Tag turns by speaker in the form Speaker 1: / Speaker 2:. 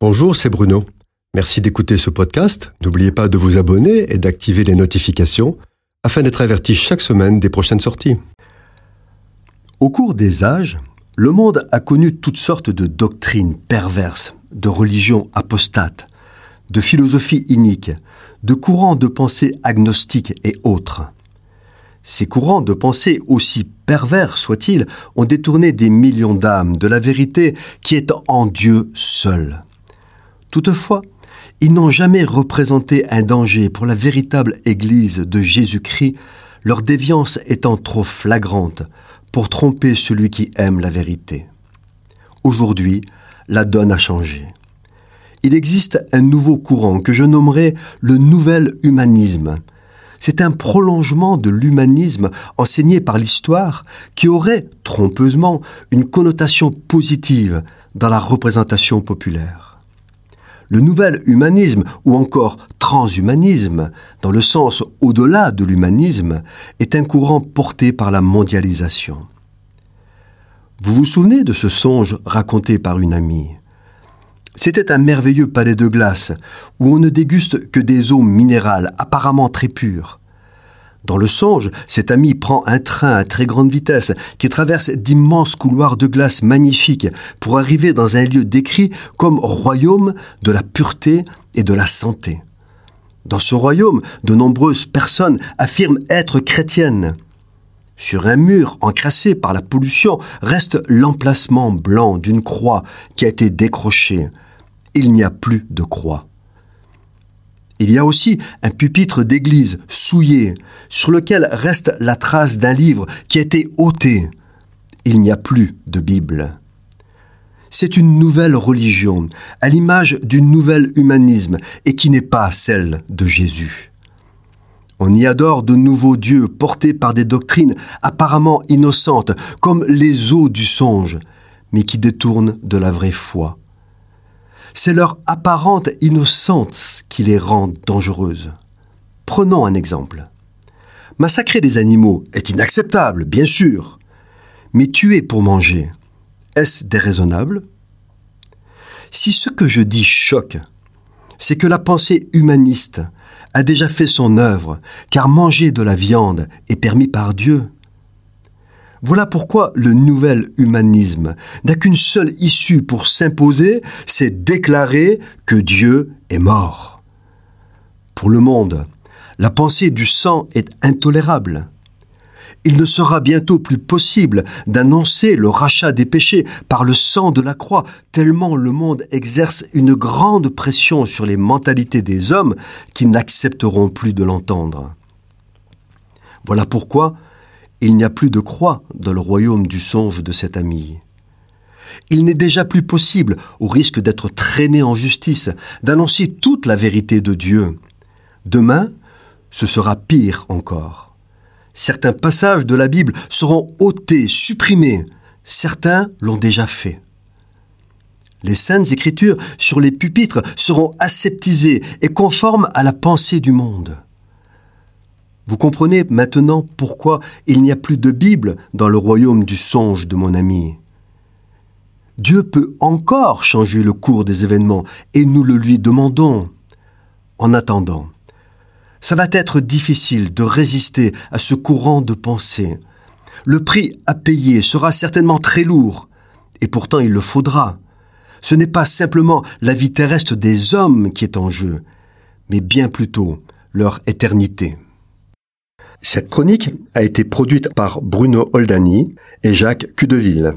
Speaker 1: Bonjour, c'est Bruno. Merci d'écouter ce podcast. N'oubliez pas de vous abonner et d'activer les notifications afin d'être averti chaque semaine des prochaines sorties. Au cours des âges, le monde a connu toutes sortes de doctrines perverses, de religions apostates, de philosophies iniques, de courants de pensée agnostiques et autres. Ces courants de pensée, aussi pervers soient-ils, ont détourné des millions d'âmes de la vérité qui est en Dieu seul. Toutefois, ils n'ont jamais représenté un danger pour la véritable Église de Jésus-Christ, leur déviance étant trop flagrante pour tromper celui qui aime la vérité. Aujourd'hui, la donne a changé. Il existe un nouveau courant que je nommerai le nouvel humanisme. C'est un prolongement de l'humanisme enseigné par l'histoire qui aurait, trompeusement, une connotation positive dans la représentation populaire. Le nouvel humanisme, ou encore transhumanisme, dans le sens au-delà de l'humanisme, est un courant porté par la mondialisation. Vous vous souvenez de ce songe raconté par une amie? C'était un merveilleux palais de glace où on ne déguste que des eaux minérales apparemment très pures. Dans le songe, cet ami prend un train à très grande vitesse qui traverse d'immenses couloirs de glace magnifiques pour arriver dans un lieu décrit comme royaume de la pureté et de la santé. Dans ce royaume, de nombreuses personnes affirment être chrétiennes. Sur un mur encrassé par la pollution reste l'emplacement blanc d'une croix qui a été décrochée. Il n'y a plus de croix. Il y a aussi un pupitre d'église souillé, sur lequel reste la trace d'un livre qui a été ôté. Il n'y a plus de Bible. C'est une nouvelle religion, à l'image du nouvel humanisme, et qui n'est pas celle de Jésus. On y adore de nouveaux dieux portés par des doctrines apparemment innocentes, comme les eaux du songe, mais qui détournent de la vraie foi. C'est leur apparente innocence qui les rend dangereuses. Prenons un exemple. Massacrer des animaux est inacceptable, bien sûr, mais tuer pour manger, est-ce déraisonnable? Si ce que je dis choque, c'est que la pensée humaniste a déjà fait son œuvre, car manger de la viande est permis par Dieu. Voilà pourquoi le nouvel humanisme n'a qu'une seule issue pour s'imposer, c'est déclarer que Dieu est mort. Pour le monde, la pensée du sang est intolérable. Il ne sera bientôt plus possible d'annoncer le rachat des péchés par le sang de la croix, tellement le monde exerce une grande pression sur les mentalités des hommes qui n'accepteront plus de l'entendre. Voilà pourquoi il n'y a plus de croix dans le royaume du songe de cette amie. Il n'est déjà plus possible, au risque d'être traîné en justice, d'annoncer toute la vérité de Dieu. Demain, ce sera pire encore. Certains passages de la Bible seront ôtés, supprimés. Certains l'ont déjà fait. Les saintes écritures sur les pupitres seront aseptisées et conformes à la pensée du monde. Vous comprenez maintenant pourquoi il n'y a plus de Bible dans le royaume du songe de mon ami. Dieu peut encore changer le cours des événements et nous le lui demandons. En attendant, ça va être difficile de résister à ce courant de pensée. Le prix à payer sera certainement très lourd, et pourtant il le faudra. Ce n'est pas simplement la vie terrestre des hommes qui est en jeu, mais bien plutôt leur éternité. Cette chronique a été produite par Bruno Oldani et Jacques Cudeville.